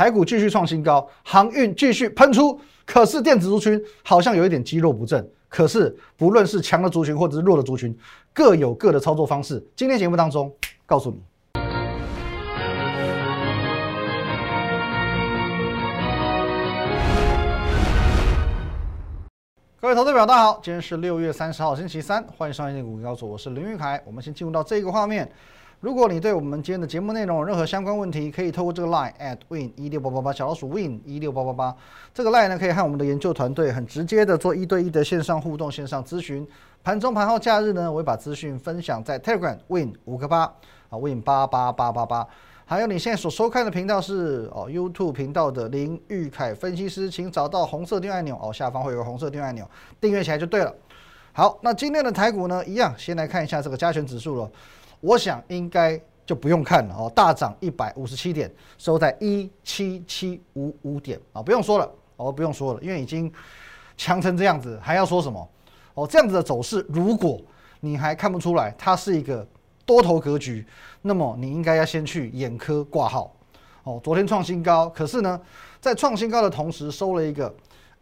台股继续创新高，航运继续喷出，可是电子族群好像有一点肌肉不振。可是不论是强的族群或者是弱的族群，各有各的操作方式。今天节目当中告诉你。各位投资表，大家好，今天是六月三十号，星期三，欢迎收看股高手，我是林玉凯。我们先进入到这个画面。如果你对我们今天的节目内容有任何相关问题，可以透过这个 line at win 一六八八八小老鼠 win 一六八八八这个 line 呢，可以和我们的研究团队很直接的做一对一的线上互动、线上咨询。盘中、盘后、假日呢，我会把资讯分享在 Telegram win 五个八啊 win 八八八八八。还有你现在所收看的频道是哦 YouTube 频道的林玉凯分析师，请找到红色订阅按钮哦，下方会有个红色订阅按钮，订阅起来就对了。好，那今天的台股呢，一样先来看一下这个加权指数了。我想应该就不用看了哦，大涨一百五十七点，收在一七七五五点啊，不用说了哦，不用说了，因为已经强成这样子，还要说什么哦？这样子的走势，如果你还看不出来它是一个多头格局，那么你应该要先去眼科挂号哦。昨天创新高，可是呢，在创新高的同时收了一个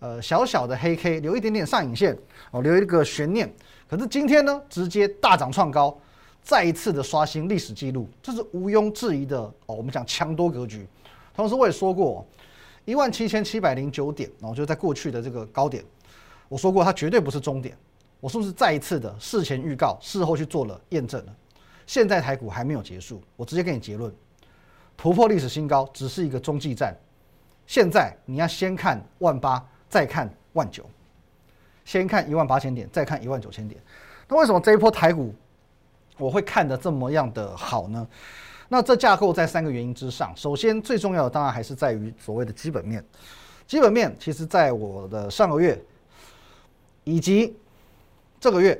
呃小小的黑 K，留一点点上影线哦，留一个悬念。可是今天呢，直接大涨创高。再一次的刷新历史记录，这是毋庸置疑的哦。我们讲强多格局，同时我也说过，一万七千七百零九点，然后就在过去的这个高点，我说过它绝对不是终点。我是不是再一次的事前预告，事后去做了验证了？现在台股还没有结束，我直接给你结论：突破历史新高只是一个中继站。现在你要先看万八，再看万九，先看一万八千点，再看一万九千点。那为什么这一波台股？我会看得这么样的好呢？那这架构在三个原因之上。首先，最重要的当然还是在于所谓的基本面。基本面其实在我的上个月以及这个月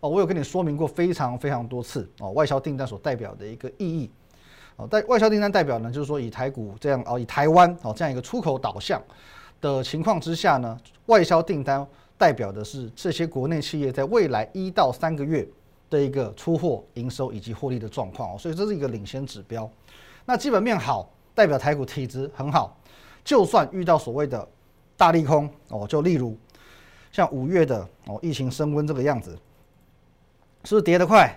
哦，我有跟你说明过非常非常多次哦，外销订单所代表的一个意义哦。代外销订单代表呢，就是说以台股这样哦，以台湾哦这样一个出口导向的情况之下呢，外销订单代表的是这些国内企业在未来一到三个月。的一个出货、营收以及获利的状况哦，所以这是一个领先指标。那基本面好，代表台股体质很好。就算遇到所谓的大利空哦，就例如像五月的哦，疫情升温这个样子，是不是跌得快，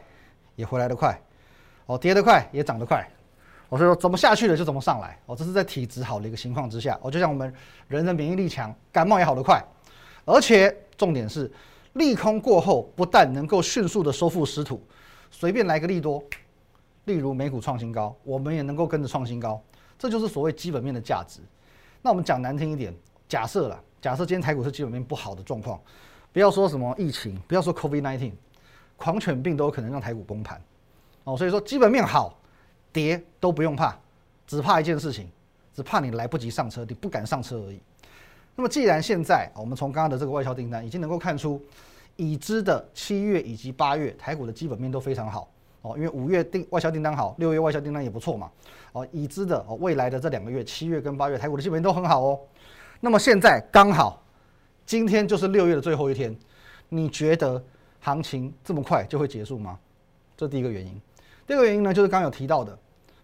也回来得快？哦，跌得快也涨得快。我说怎么下去了就怎么上来哦，这是在体质好的一个情况之下哦，就像我们人的免疫力强，感冒也好得快。而且重点是。利空过后，不但能够迅速的收复失土，随便来个利多，例如美股创新高，我们也能够跟着创新高，这就是所谓基本面的价值。那我们讲难听一点，假设了，假设今天台股是基本面不好的状况，不要说什么疫情，不要说 COVID-19，狂犬病都有可能让台股崩盘。哦，所以说基本面好，跌都不用怕，只怕一件事情，只怕你来不及上车，你不敢上车而已。那么，既然现在我们从刚刚的这个外销订单已经能够看出，已知的七月以及八月台股的基本面都非常好哦，因为五月订外销订单好，六月外销订单也不错嘛哦，已知的哦未来的这两个月七月跟八月台股的基本面都很好哦。那么现在刚好今天就是六月的最后一天，你觉得行情这么快就会结束吗？这第一个原因。第二个原因呢，就是刚刚有提到的。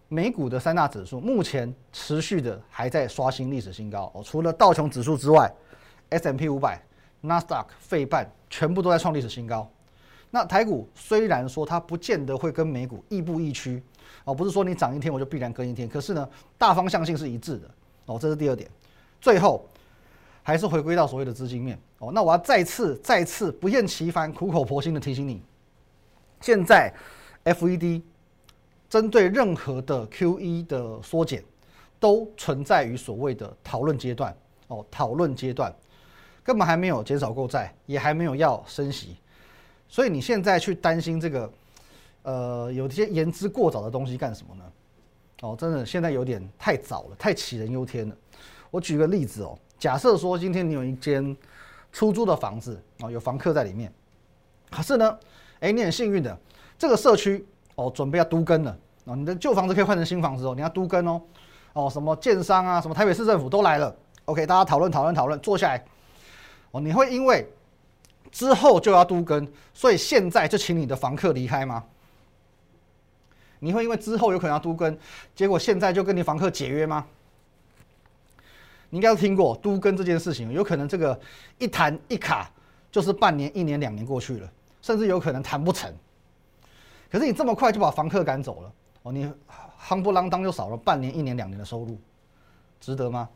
美股的三大指数目前持续的还在刷新历史新高哦，除了道琼指数之外，S M P 五百、纳斯达克、费半全部都在创历史新高。那台股虽然说它不见得会跟美股亦步亦趋哦，不是说你涨一天我就必然跟一天，可是呢，大方向性是一致的哦，这是第二点。最后还是回归到所谓的资金面哦，那我要再次、再次不厌其烦、苦口婆心的提醒你，现在 F E D。针对任何的 Q E 的缩减，都存在于所谓的讨论阶段哦，讨论阶段根本还没有减少购债，也还没有要升息，所以你现在去担心这个，呃，有些言之过早的东西干什么呢？哦，真的现在有点太早了，太杞人忧天了。我举个例子哦，假设说今天你有一间出租的房子哦，有房客在里面，可是呢，哎，你很幸运的，这个社区哦，准备要都更了。哦，你的旧房子可以换成新房子哦，你要都更哦，哦，什么建商啊，什么台北市政府都来了，OK，大家讨论讨论讨论，坐下来，哦，你会因为之后就要都更，所以现在就请你的房客离开吗？你会因为之后有可能要都更，结果现在就跟你房客解约吗？你应该都听过都更这件事情，有可能这个一谈一卡就是半年、一年、两年过去了，甚至有可能谈不成。可是你这么快就把房客赶走了，哦，你夯不啷当就少了半年、一年、两年的收入，值得吗？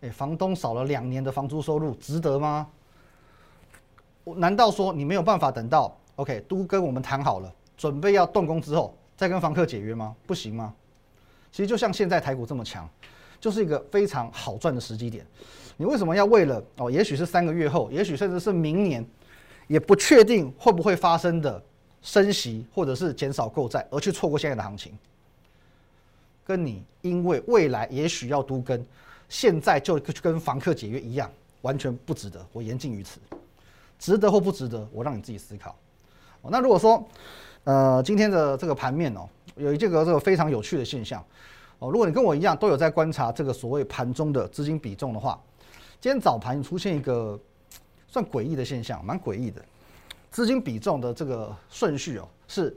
哎，房东少了两年的房租收入，值得吗？难道说你没有办法等到 OK 都跟我们谈好了，准备要动工之后再跟房客解约吗？不行吗？其实就像现在台股这么强。就是一个非常好赚的时机点，你为什么要为了哦？也许是三个月后，也许甚至是明年，也不确定会不会发生的升息或者是减少购债，而去错过现在的行情？跟你因为未来也许要都跟，现在就跟房客解约一样，完全不值得。我言尽于此，值得或不值得，我让你自己思考。那如果说，呃，今天的这个盘面哦，有一这个这个非常有趣的现象。哦，如果你跟我一样都有在观察这个所谓盘中的资金比重的话，今天早盘出现一个算诡异的现象，蛮诡异的。资金比重的这个顺序哦，是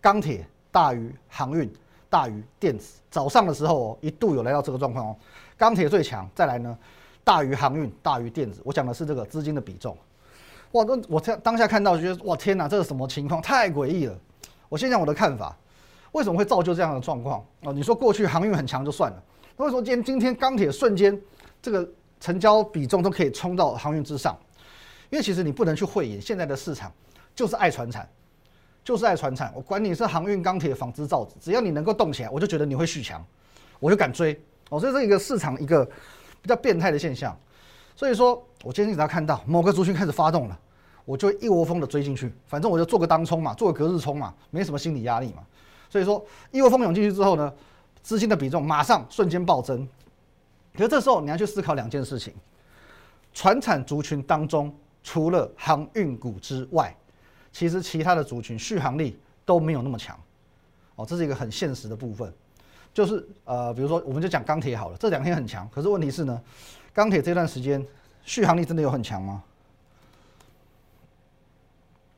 钢铁大于航运大于电子。早上的时候哦，一度有来到这个状况哦，钢铁最强，再来呢大于航运大于电子。我讲的是这个资金的比重。哇，那我当当下看到就觉得哇天哪，这是什么情况？太诡异了。我先讲我的看法。为什么会造就这样的状况哦？你说过去航运很强就算了，那为什么今天今天钢铁瞬间这个成交比重都可以冲到航运之上？因为其实你不能去讳言，现在的市场就是爱传产，就是爱传产。我管你是航运、钢铁、纺织、造纸，只要你能够动起来，我就觉得你会续强，我就敢追哦。这一个市场一个比较变态的现象。所以说我今天只要看到某个族群开始发动了，我就一窝蜂的追进去，反正我就做个当冲嘛，做个隔日冲嘛，没什么心理压力嘛。所以说，一窝蜂涌进去之后呢，资金的比重马上瞬间暴增。可是这时候你要去思考两件事情：，船产族群当中，除了航运股之外，其实其他的族群续航力都没有那么强。哦，这是一个很现实的部分。就是呃，比如说我们就讲钢铁好了，这两天很强，可是问题是呢，钢铁这段时间续航力真的有很强吗？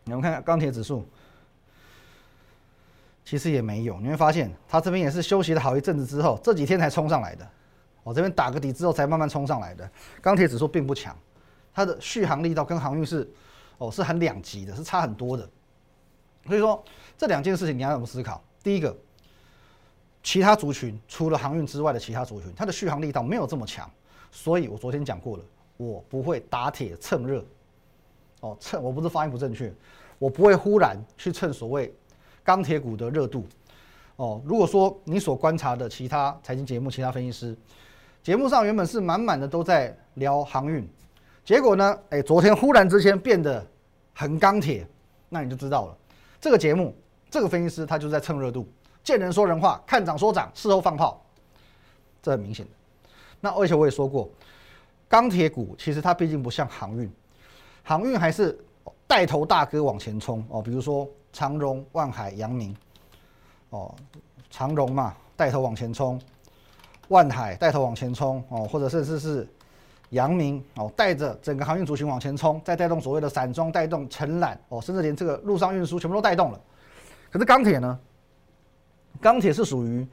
你们看看钢铁指数。其实也没有，你会发现它这边也是休息了好一阵子之后，这几天才冲上来的。我这边打个底之后才慢慢冲上来的。钢铁指数并不强，它的续航力道跟航运是哦是很两极的，是差很多的。所以说这两件事情你要怎么思考？第一个，其他族群除了航运之外的其他族群，它的续航力道没有这么强，所以我昨天讲过了，我不会打铁趁热。哦，趁我不是发音不正确，我不会忽然去趁所谓。钢铁股的热度，哦，如果说你所观察的其他财经节目、其他分析师节目上原本是满满的都在聊航运，结果呢，哎，昨天忽然之间变得很钢铁，那你就知道了，这个节目这个分析师他就在蹭热度，见人说人话，看涨说涨，事后放炮，这很明显的。那而且我也说过，钢铁股其实它毕竟不像航运，航运还是带头大哥往前冲哦，比如说。长荣、万海、阳明，哦，长荣嘛，带头往前冲；万海带头往前冲，哦，或者甚至是阳明，哦，带着整个航运族群往前冲，再带动所谓的散装，带动承揽，哦，甚至连这个陆上运输全部都带动了。可是钢铁呢？钢铁是属于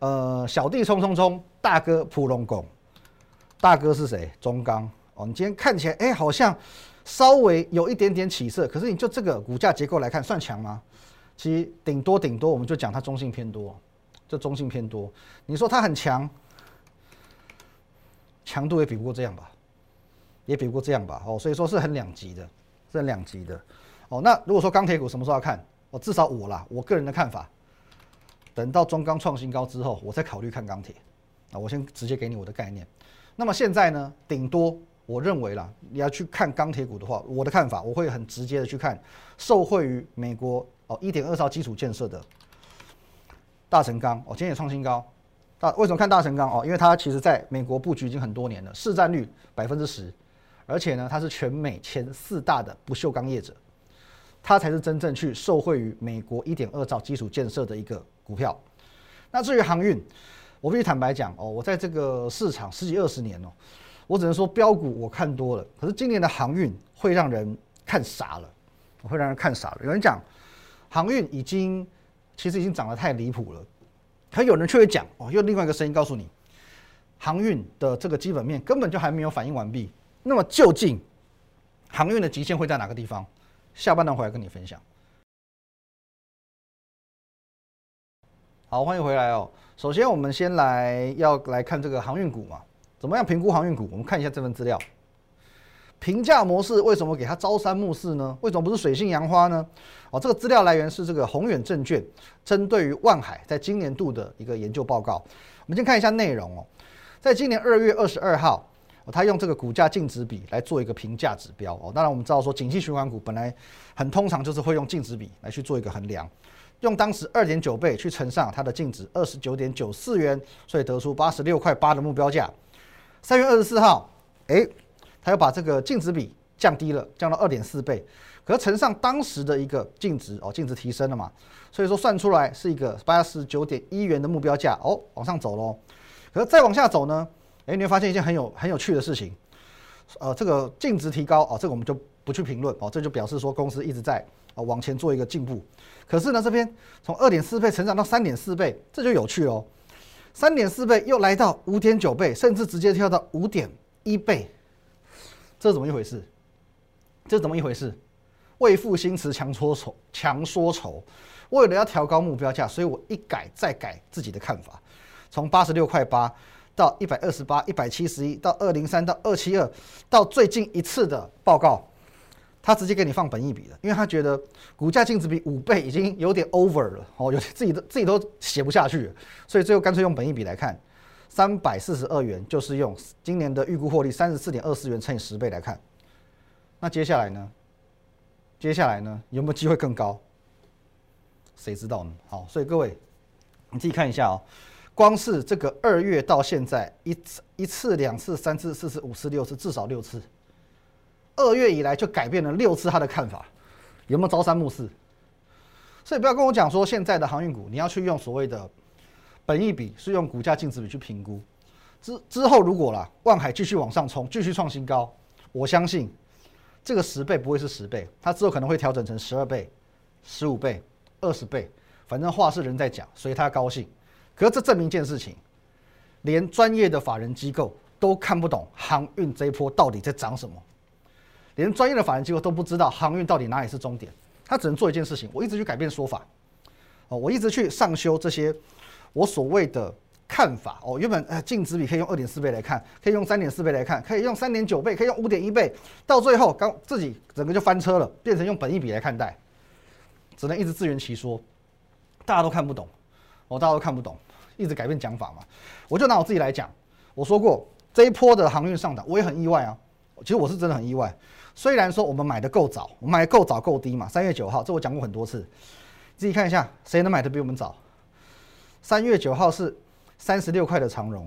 呃小弟冲冲冲，大哥普龙拱，大哥是谁？中钢。哦，你今天看起来，哎，好像。稍微有一点点起色，可是你就这个股价结构来看，算强吗？其实顶多顶多，我们就讲它中性偏多，就中性偏多。你说它很强，强度也比不过这样吧，也比不过这样吧。哦，所以说是很两极的，是很两极的。哦，那如果说钢铁股什么时候要看？哦至少我啦，我个人的看法，等到中钢创新高之后，我再考虑看钢铁。啊，我先直接给你我的概念。那么现在呢，顶多。我认为啦，你要去看钢铁股的话，我的看法我会很直接的去看，受惠于美国哦一点二兆基础建设的大成钢哦，今天也创新高。啊为什么看大成钢哦？因为它其实在美国布局已经很多年了，市占率百分之十，而且呢它是全美前四大的不锈钢业者，它才是真正去受惠于美国一点二兆基础建设的一个股票。那至于航运，我必须坦白讲哦，我在这个市场十几二十年哦。我只能说标股我看多了，可是今年的航运会让人看傻了，会让人看傻了。有人讲航运已经其实已经涨得太离谱了，可有人却会讲哦，用另外一个声音告诉你，航运的这个基本面根本就还没有反应完毕。那么究竟航运的极限会在哪个地方？下半段回来跟你分享。好，欢迎回来哦。首先，我们先来要来看这个航运股嘛，怎么样评估航运股？我们看一下这份资料。评价模式为什么给它朝三暮四呢？为什么不是水性杨花呢？哦，这个资料来源是这个宏远证券针对于万海在今年度的一个研究报告。我们先看一下内容哦，在今年二月二十二号，哦，他用这个股价净值比来做一个评价指标哦。当然，我们知道说景气循环股本来很通常就是会用净值比来去做一个衡量，用当时二点九倍去乘上它的净值二十九点九四元，所以得出八十六块八的目标价。三月二十四号，哎。他又把这个净值比降低了，降到二点四倍，可是乘上当时的一个净值哦，净值提升了嘛，所以说算出来是一个八十九点一元的目标价哦，往上走喽。可是再往下走呢，哎，你会发现一件很有很有趣的事情，呃，这个净值提高哦，这个我们就不去评论哦，这就表示说公司一直在啊往前做一个进步。可是呢，这边从二点四倍成长到三点四倍，这就有趣喽。三点四倍又来到五点九倍，甚至直接跳到五点一倍。这怎么一回事？这怎么一回事？为赋新词强说愁，强说愁。为了要调高目标价，所以我一改再改自己的看法，从八十六块八到一百二十八、一百七十一，到二零三到二七二，到最近一次的报告，他直接给你放本益比了，因为他觉得股价净值比五倍已经有点 over 了，哦，有自己的自己都写不下去，所以最后干脆用本益比来看。三百四十二元就是用今年的预估获利三十四点二四元乘以十倍来看，那接下来呢？接下来呢？有没有机会更高？谁知道呢？好，所以各位，你自己看一下哦。光是这个二月到现在一次、一次、两次、三次、四次、五次、六次，至少六次。二月以来就改变了六次他的看法，有没有朝三暮四？所以不要跟我讲说现在的航运股你要去用所谓的。本一比是用股价净值比去评估，之之后如果啦，万海继续往上冲，继续创新高，我相信这个十倍不会是十倍，它之后可能会调整成十二倍、十五倍、二十倍，反正话是人在讲，所以他高兴。可是这证明一件事情，连专业的法人机构都看不懂航运这一波到底在涨什么，连专业的法人机构都不知道航运到底哪里是终点，他只能做一件事情，我一直去改变说法，哦，我一直去上修这些。我所谓的看法哦，原本呃净值比可以用二点四倍来看，可以用三点四倍来看，可以用三点九倍，可以用五点一倍，到最后刚自己整个就翻车了，变成用本一比来看待，只能一直自圆其说，大家都看不懂，哦，大家都看不懂，一直改变讲法嘛。我就拿我自己来讲，我说过这一波的航运上涨，我也很意外啊。其实我是真的很意外，虽然说我们买的够早，我们买够早够低嘛，三月九号，这我讲过很多次，自己看一下，谁能买的比我们早？三月九号是三十六块的长荣，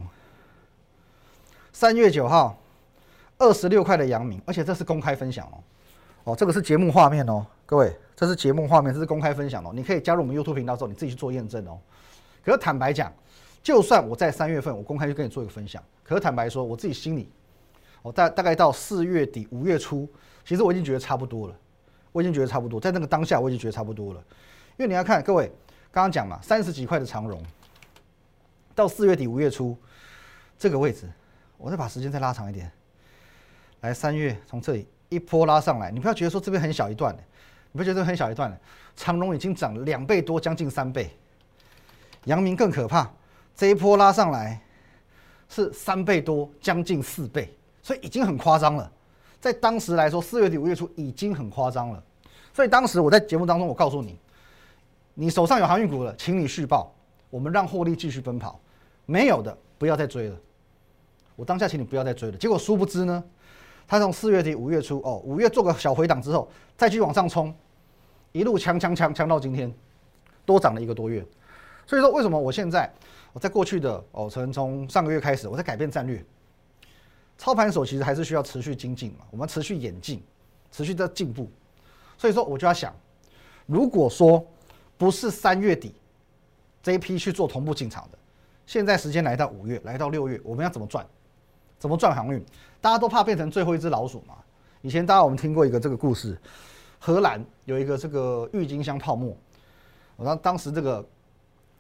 三月九号二十六块的阳明，而且这是公开分享哦，哦，这个是节目画面哦，各位，这是节目画面，这是公开分享哦，你可以加入我们 YouTube 频道之后，你自己去做验证哦。可是坦白讲，就算我在三月份我公开去跟你做一个分享，可是坦白说，我自己心里，我大大概到四月底五月初，其实我已经觉得差不多了，我已经觉得差不多，在那个当下我已经觉得差不多了，因为你要看各位。刚刚讲嘛，三十几块的长荣，到四月底五月初这个位置，我再把时间再拉长一点，来三月从这里一波拉上来，你不要觉得说这边很小一段，你不觉得很小一段？长荣已经涨了两倍多，将近三倍。阳明更可怕，这一波拉上来是三倍多，将近四倍，所以已经很夸张了。在当时来说，四月底五月初已经很夸张了。所以当时我在节目当中，我告诉你。你手上有航运股了，请你续报，我们让获利继续奔跑。没有的，不要再追了。我当下请你不要再追了。结果殊不知呢，它从四月底五月初哦，五月做个小回档之后，再继续往上冲，一路强强强强到今天，多涨了一个多月。所以说，为什么我现在我在过去的哦，从从上个月开始，我在改变战略。操盘手其实还是需要持续精进嘛，我们持续演进，持续在进步。所以说，我就要想，如果说不是三月底这一批去做同步进场的，现在时间来到五月，来到六月，我们要怎么赚？怎么赚航运？大家都怕变成最后一只老鼠嘛？以前大家我们听过一个这个故事，荷兰有一个这个郁金香泡沫，我当当时这个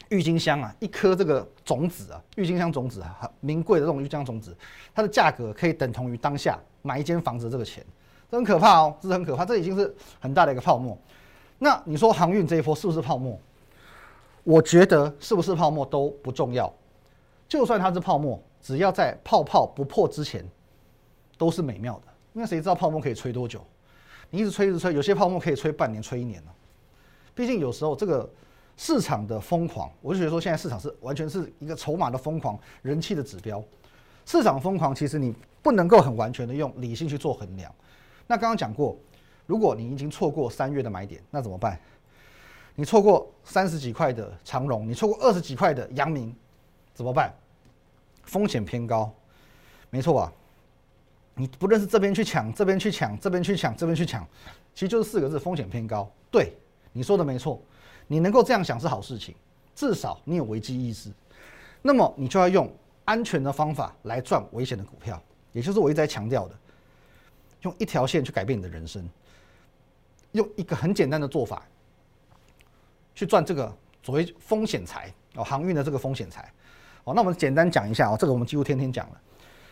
郁金香啊，一颗这个种子啊，郁金香种子啊，很名贵的这种郁金香种子，它的价格可以等同于当下买一间房子这个钱，这很可怕哦，这是很可怕，这已经是很大的一个泡沫。那你说航运这一波是不是泡沫？我觉得是不是泡沫都不重要，就算它是泡沫，只要在泡泡不破之前，都是美妙的。因为谁知道泡沫可以吹多久？你一直吹一直吹，有些泡沫可以吹半年、吹一年呢。毕竟有时候这个市场的疯狂，我就觉得说现在市场是完全是一个筹码的疯狂、人气的指标。市场疯狂，其实你不能够很完全的用理性去做衡量。那刚刚讲过，如果你已经错过三月的买点，那怎么办？你错过三十几块的长荣，你错过二十几块的阳明，怎么办？风险偏高，没错吧？你不论是这边去抢，这边去抢，这边去抢，这边去抢，其实就是四个字：风险偏高。对。你说的没错，你能够这样想是好事情，至少你有危机意识。那么你就要用安全的方法来赚危险的股票，也就是我一直在强调的，用一条线去改变你的人生，用一个很简单的做法去赚这个所谓风险财哦，航运的这个风险财哦。那我们简单讲一下哦，这个我们几乎天天讲了。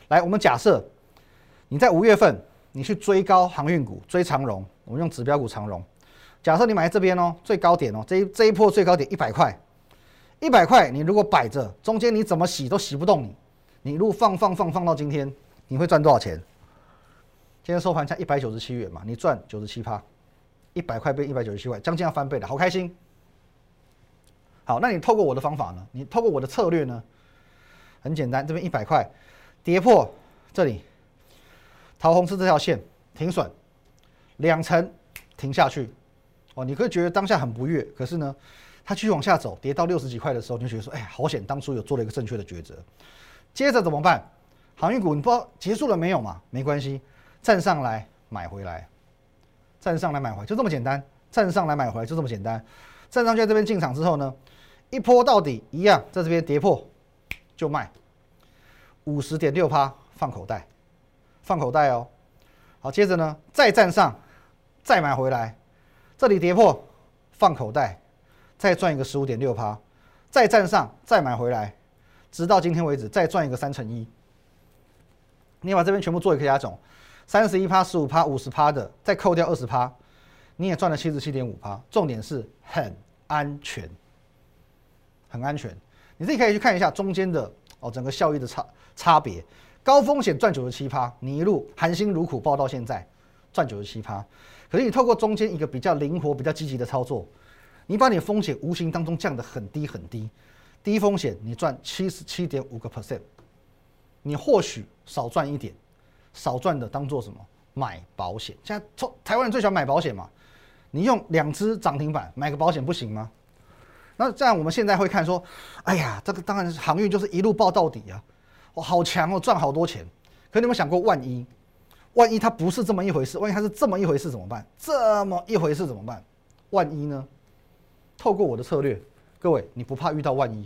来，我们假设你在五月份你去追高航运股，追长荣，我们用指标股长荣。假设你买在这边哦，最高点哦，这一这一波最高点一百块，一百块，你如果摆着，中间你怎么洗都洗不动你，你如果放放放放到今天，你会赚多少钱？今天收盘价一百九十七元嘛，你赚九十七趴，一百块变一百九十七块，将近要翻倍了，好开心。好，那你透过我的方法呢？你透过我的策略呢？很简单，这边一百块跌破这里，桃红是这条线停损，两层停下去。哦，你可以觉得当下很不悦，可是呢，它继续往下走，跌到六十几块的时候，你就觉得说，哎，好险，当初有做了一个正确的抉择。接着怎么办？航运股你不知道结束了没有嘛？没关系，站上来买回来，站上来买回来，就这么简单。站上来买回来就这么简单。站上去在这边进场之后呢，一波到底一样，在这边跌破就卖，五十点六趴放口袋，放口袋哦。好，接着呢再站上，再买回来。这里跌破，放口袋，再赚一个十五点六趴，再站上，再买回来，直到今天为止，再赚一个三成一。你把这边全部做一个压总，三十一趴、十五趴、五十趴的，再扣掉二十趴，你也赚了七十七点五趴。重点是很安全，很安全。你自己可以去看一下中间的哦，整个效益的差差别。高风险赚九十七趴，你一路含辛茹苦报到现在，赚九十七趴。可是你透过中间一个比较灵活、比较积极的操作，你把你风险无形当中降得很低很低，低风险你赚七十七点五个 percent，你或许少赚一点，少赚的当做什么？买保险。现在从台湾人最喜欢买保险嘛，你用两只涨停板买个保险不行吗？那这样我们现在会看说，哎呀，这个当然是航运就是一路爆到底啊，我好强哦，赚好多钱。可你有没有想过，万一？万一它不是这么一回事，万一它是这么一回事怎么办？这么一回事怎么办？万一呢？透过我的策略，各位，你不怕遇到万一？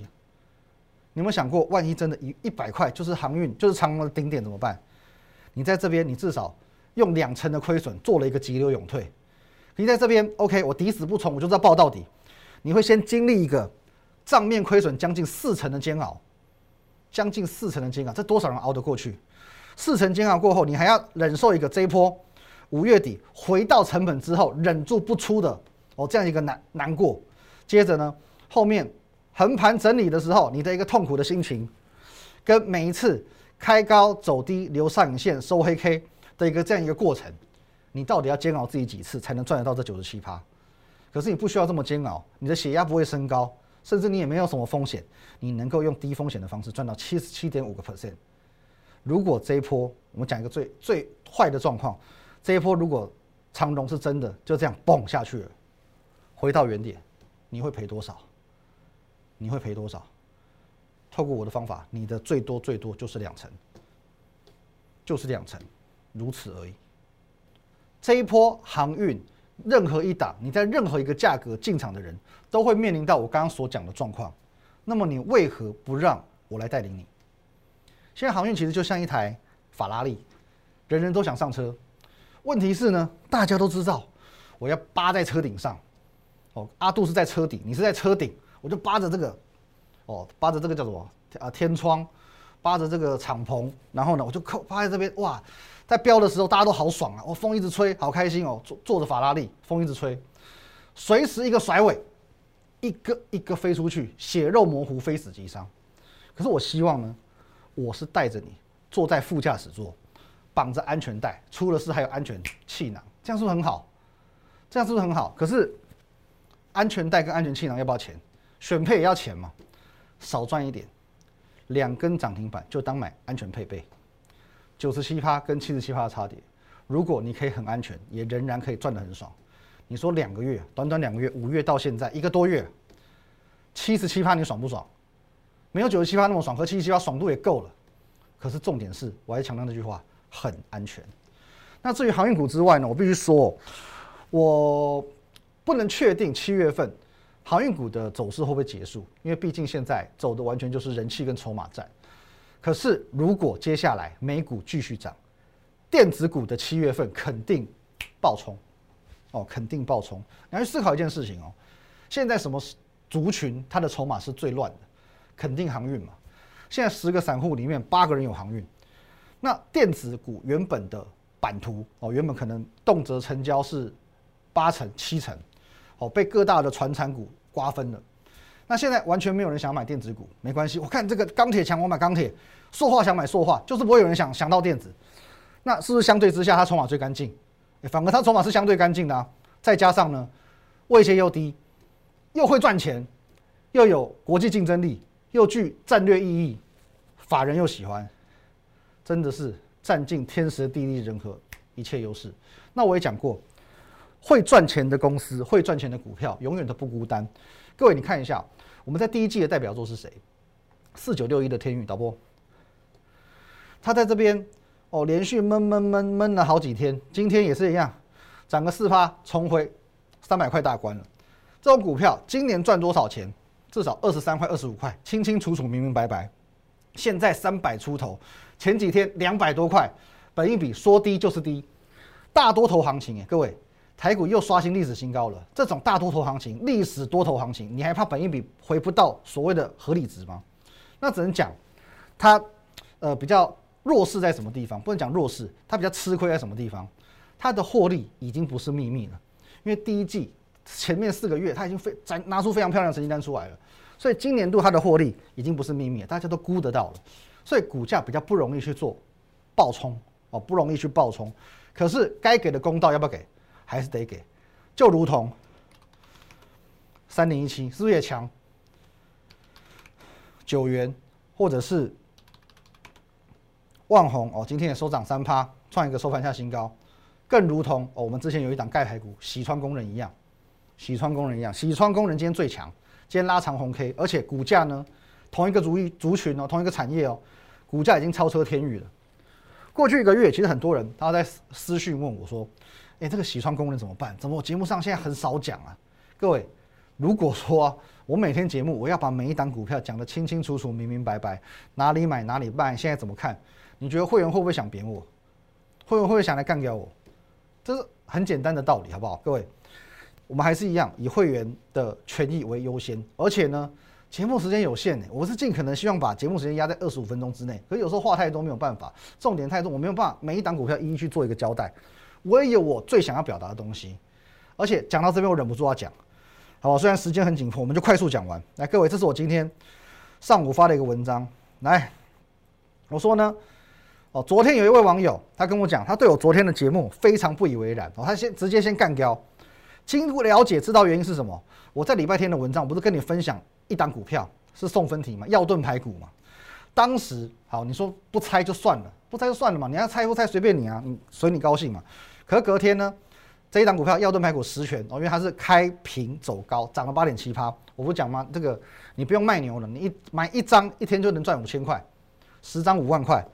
你有没有想过，万一真的一一百块就是航运，就是长隆的顶点怎么办？你在这边，你至少用两成的亏损做了一个急流勇退。你在这边，OK，我抵死不从，我就知道报到底。你会先经历一个账面亏损将近四成的煎熬，将近四成的煎熬，这多少人熬得过去？四成煎熬过后，你还要忍受一个这一波五月底回到成本之后忍住不出的哦这样一个难难过。接着呢，后面横盘整理的时候，你的一个痛苦的心情，跟每一次开高走低留上影线收黑 K 的一个这样一个过程，你到底要煎熬自己几次才能赚得到这九十七趴？可是你不需要这么煎熬，你的血压不会升高，甚至你也没有什么风险，你能够用低风险的方式赚到七十七点五个 percent。如果这一波，我们讲一个最最坏的状况，这一波如果长龙是真的就这样蹦下去了，回到原点，你会赔多少？你会赔多少？透过我的方法，你的最多最多就是两成，就是两成，如此而已。这一波航运，任何一档，你在任何一个价格进场的人，都会面临到我刚刚所讲的状况。那么你为何不让我来带领你？现在航运其实就像一台法拉利，人人都想上车。问题是呢，大家都知道我要扒在车顶上。哦，阿杜是在车底，你是在车顶，我就扒着这个哦，扒着这个叫什么啊天窗，扒着这个敞篷，然后呢，我就靠趴在这边，哇，在飙的时候大家都好爽啊，哦，风一直吹，好开心哦，坐坐着法拉利，风一直吹，随时一个甩尾，一个一个飞出去，血肉模糊，非死即伤。可是我希望呢，我是带着你坐在副驾驶座，绑着安全带，出了事还有安全气囊，这样是不是很好？这样是不是很好？可是安全带跟安全气囊要不要钱？选配也要钱嘛，少赚一点，两根涨停板就当买安全配备，九十七趴跟七十七趴的差别，如果你可以很安全，也仍然可以赚得很爽。你说两个月，短短两个月，五月到现在一个多月，七十七趴你爽不爽？没有九十七趴那么爽，和七十七趴爽度也够了。可是重点是，我还强调那句话，很安全。那至于航运股之外呢，我必须说，我不能确定七月份。航运股的走势会不会结束？因为毕竟现在走的完全就是人气跟筹码战。可是如果接下来美股继续涨，电子股的七月份肯定爆冲，哦，肯定爆冲。你要去思考一件事情哦，现在什么族群它的筹码是最乱的？肯定航运嘛。现在十个散户里面八个人有航运，那电子股原本的版图哦，原本可能动辄成交是八成七成。哦，被各大的传产股瓜分了。那现在完全没有人想买电子股，没关系。我看这个钢铁强，我买钢铁；塑化想买塑化，就是不会有人想想到电子。那是不是相对之下，它筹码最干净？反而它筹码是相对干净的啊。再加上呢，位阶又低，又会赚钱，又有国际竞争力，又具战略意义，法人又喜欢，真的是占尽天时地利人和一切优势。那我也讲过。会赚钱的公司，会赚钱的股票，永远都不孤单。各位，你看一下，我们在第一季的代表作是谁？四九六一的天宇导播，他在这边哦，连续闷闷闷闷了好几天，今天也是一样，涨个四趴，重回三百块大关了。这种股票今年赚多少钱？至少二十三块、二十五块，清清楚楚、明明白白。现在三百出头，前几天两百多块，本一比说低就是低，大多头行情哎，各位。台股又刷新历史新高了，这种大多头行情、历史多头行情，你还怕本一比回不到所谓的合理值吗？那只能讲它呃比较弱势在什么地方？不能讲弱势，它比较吃亏在什么地方？它的获利已经不是秘密了，因为第一季前面四个月它已经非展拿出非常漂亮的成绩单出来了，所以今年度它的获利已经不是秘密，大家都估得到了，所以股价比较不容易去做爆冲哦，不容易去爆冲。可是该给的公道要不要给？还是得给，就如同三零一七是不是也强？九元或者是万红哦，今天也收涨三趴，创一个收盘下新高。更如同哦，我们之前有一档钙牌股，喜川工人一样，喜川工人一样，喜川工人今天最强，今天拉长红 K，而且股价呢，同一个族族群哦，同一个产业哦，股价已经超车天宇了。过去一个月，其实很多人他在私讯问我说。哎，这个洗窗工人怎么办？怎么我节目上现在很少讲啊？各位，如果说我每天节目我要把每一档股票讲得清清楚楚、明明白白，哪里买哪里卖，现在怎么看？你觉得会员会不会想扁我？会员会不会想来干掉我？这是很简单的道理，好不好？各位，我们还是一样以会员的权益为优先，而且呢，节目时间有限呢，我是尽可能希望把节目时间压在二十五分钟之内。可有时候话太多没有办法，重点太多，我没有办法每一档股票一一去做一个交代。我也有我最想要表达的东西，而且讲到这边我忍不住要讲，好？虽然时间很紧迫，我们就快速讲完。来，各位，这是我今天上午发的一个文章。来，我说呢，哦，昨天有一位网友他跟我讲，他对我昨天的节目非常不以为然。哦，他先直接先干掉。经过了解，知道原因是什么？我在礼拜天的文章不是跟你分享一档股票是送分题吗？药盾排骨嘛？当时好，你说不猜就算了，不猜就算了嘛？你要猜不猜随便你啊，你随你高兴嘛。可是隔天呢，这一档股票耀盾排骨十全哦，因为它是开平走高，涨了八点七趴。我不讲吗？这个你不用卖牛了，你一买一张一天就能赚五千块，十张五万块。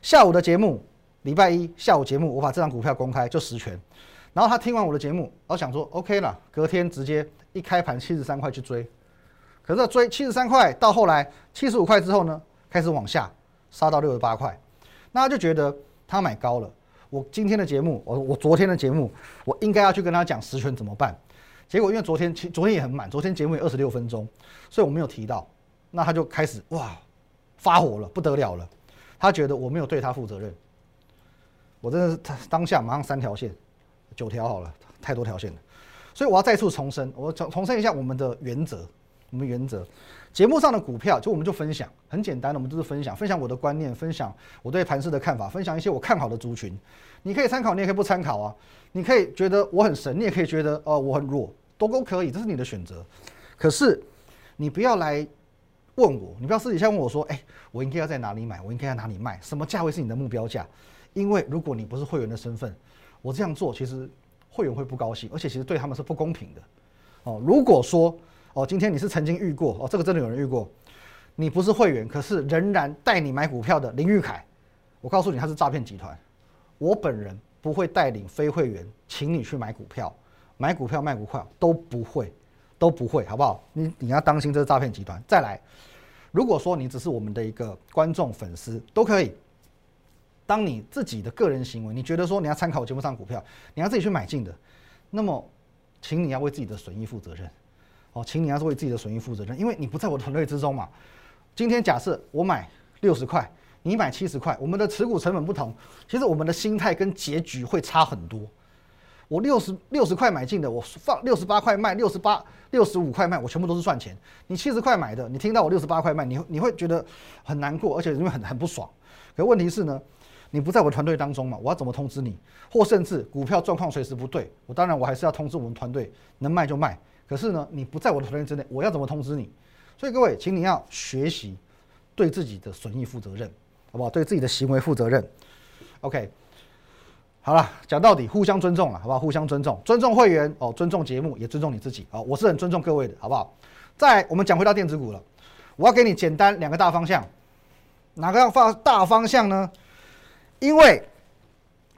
下午的节目，礼拜一下午节目，我把这张股票公开就十全。然后他听完我的节目，然后想说 OK 了，隔天直接一开盘七十三块去追。可是追七十三块到后来七十五块之后呢，开始往下杀到六十八块，那他就觉得他买高了。我今天的节目，我我昨天的节目，我应该要去跟他讲实权怎么办。结果因为昨天昨天也很满，昨天节目也二十六分钟，所以我没有提到，那他就开始哇发火了，不得了了。他觉得我没有对他负责任，我真的是当下马上三条线，九条好了，太多条线了。所以我要再次重申，我重重申一下我们的原则，我们原则。节目上的股票，就我们就分享，很简单的，我们就是分享，分享我的观念，分享我对盘市的看法，分享一些我看好的族群。你可以参考，你也可以不参考啊。你可以觉得我很神，你也可以觉得哦我很弱，都都可以，这是你的选择。可是你不要来问我，你不要私底下问我说，哎，我应该要在哪里买，我应该在哪里卖，什么价位是你的目标价？因为如果你不是会员的身份，我这样做其实会员会不高兴，而且其实对他们是不公平的。哦，如果说。哦，今天你是曾经遇过哦，这个真的有人遇过。你不是会员，可是仍然带你买股票的林玉凯，我告诉你他是诈骗集团。我本人不会带领非会员，请你去买股票，买股票卖股票都不会，都不会，好不好？你你要当心这是诈骗集团。再来，如果说你只是我们的一个观众粉丝，都可以。当你自己的个人行为，你觉得说你要参考我节目上股票，你要自己去买进的，那么，请你要为自己的损益负责任。哦，请你要是为自己的损益负责任，因为你不在我的团队之中嘛。今天假设我买六十块，你买七十块，我们的持股成本不同，其实我们的心态跟结局会差很多。我六十六十块买进的，我放六十八块卖，六十八六十五块卖，我全部都是赚钱。你七十块买的，你听到我六十八块卖，你你会觉得很难过，而且因为很很不爽。可问题是呢，你不在我团队当中嘛，我要怎么通知你？或甚至股票状况随时不对，我当然我还是要通知我们团队，能卖就卖。可是呢，你不在我的团队之内，我要怎么通知你？所以各位，请你要学习对自己的损益负责任，好不好？对自己的行为负责任。OK，好了，讲到底，互相尊重了，好不好？互相尊重，尊重会员哦，尊重节目，也尊重你自己啊。我是很尊重各位的，好不好？在我们讲回到电子股了，我要给你简单两个大方向，哪个要放大方向呢？因为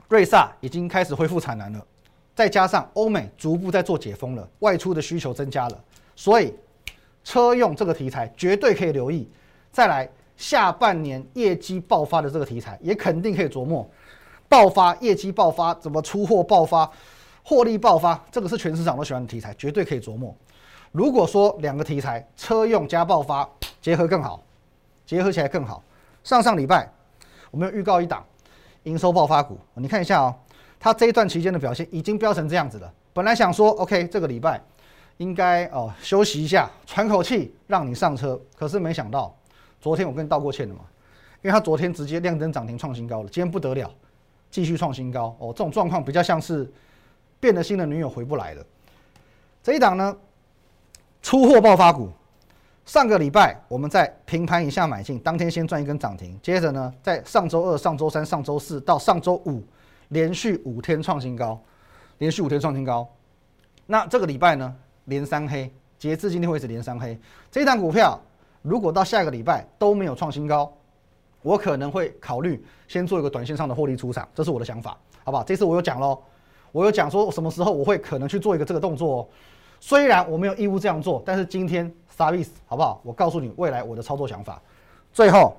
瑞萨已经开始恢复产能了。再加上欧美逐步在做解封了，外出的需求增加了，所以车用这个题材绝对可以留意。再来，下半年业绩爆发的这个题材也肯定可以琢磨。爆发业绩爆发，怎么出货爆发，获利爆发，这个是全市场都喜欢的题材，绝对可以琢磨。如果说两个题材车用加爆发结合更好，结合起来更好。上上礼拜我们有预告一档营收爆发股，你看一下哦。它这一段期间的表现已经飙成这样子了。本来想说，OK，这个礼拜应该哦休息一下，喘口气，让你上车。可是没想到，昨天我跟你道过歉了嘛，因为它昨天直接亮灯涨停创新高了，今天不得了，继续创新高。哦，这种状况比较像是变了心的女友回不来了。这一档呢，出货爆发股，上个礼拜我们在平盘以下买进，当天先赚一根涨停，接着呢，在上周二、上周三、上周四到上周五。连续五天创新高，连续五天创新高。那这个礼拜呢，连三黑，截至今天为止连三黑。这一档股票如果到下个礼拜都没有创新高，我可能会考虑先做一个短线上的获利出场，这是我的想法，好不好？这次我有讲喽，我有讲说什么时候我会可能去做一个这个动作。哦。虽然我没有义务这样做，但是今天 service 好不好？我告诉你未来我的操作想法。最后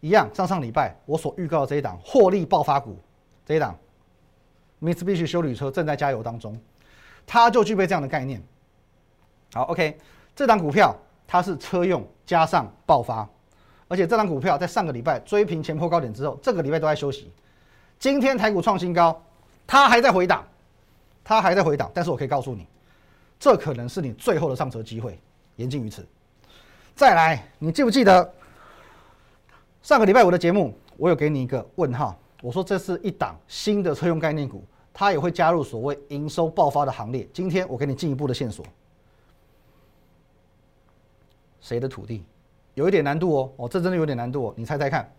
一样，上上礼拜我所预告的这一档获利爆发股。这一档，Mitsubishi 修理车正在加油当中，它就具备这样的概念。好，OK，这档股票它是车用加上爆发，而且这档股票在上个礼拜追平前坡高点之后，这个礼拜都在休息。今天台股创新高，它还在回档，它还在回档，但是我可以告诉你，这可能是你最后的上车机会，言尽于此。再来，你记不记得上个礼拜我的节目，我有给你一个问号？我说这是一档新的车用概念股，它也会加入所谓营收爆发的行列。今天我给你进一步的线索，谁的土地？有一点难度哦，哦，这真的有点难度哦，你猜猜看。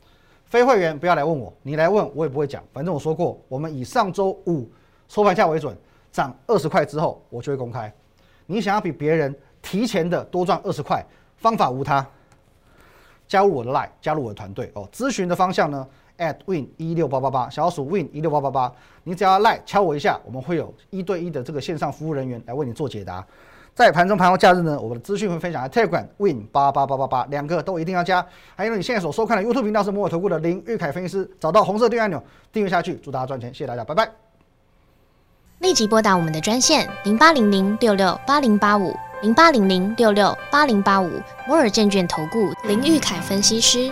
非会员不要来问我，你来问我也不会讲。反正我说过，我们以上周五收盘价为准，涨二十块之后我就会公开。你想要比别人提前的多赚二十块，方法无他，加入我的 line，加入我的团队哦。咨询的方向呢？at win 一六八八八，小鼠 win 一六八八八，你只要赖敲我一下，我们会有一对一的这个线上服务人员来为你做解答。在盘中盘后假日呢，我们的资讯会分享在 Telegram win 八八八八八，两个都一定要加。还有你现在所收看的 YouTube 频道是摩尔投顾的林玉凯分析师，找到红色订阅按钮订阅下去，祝大家赚钱，谢谢大家，拜拜。立即拨打我们的专线零八零零六六八零八五。零八零零六六八零八五摩尔证券投顾林玉凯分析师。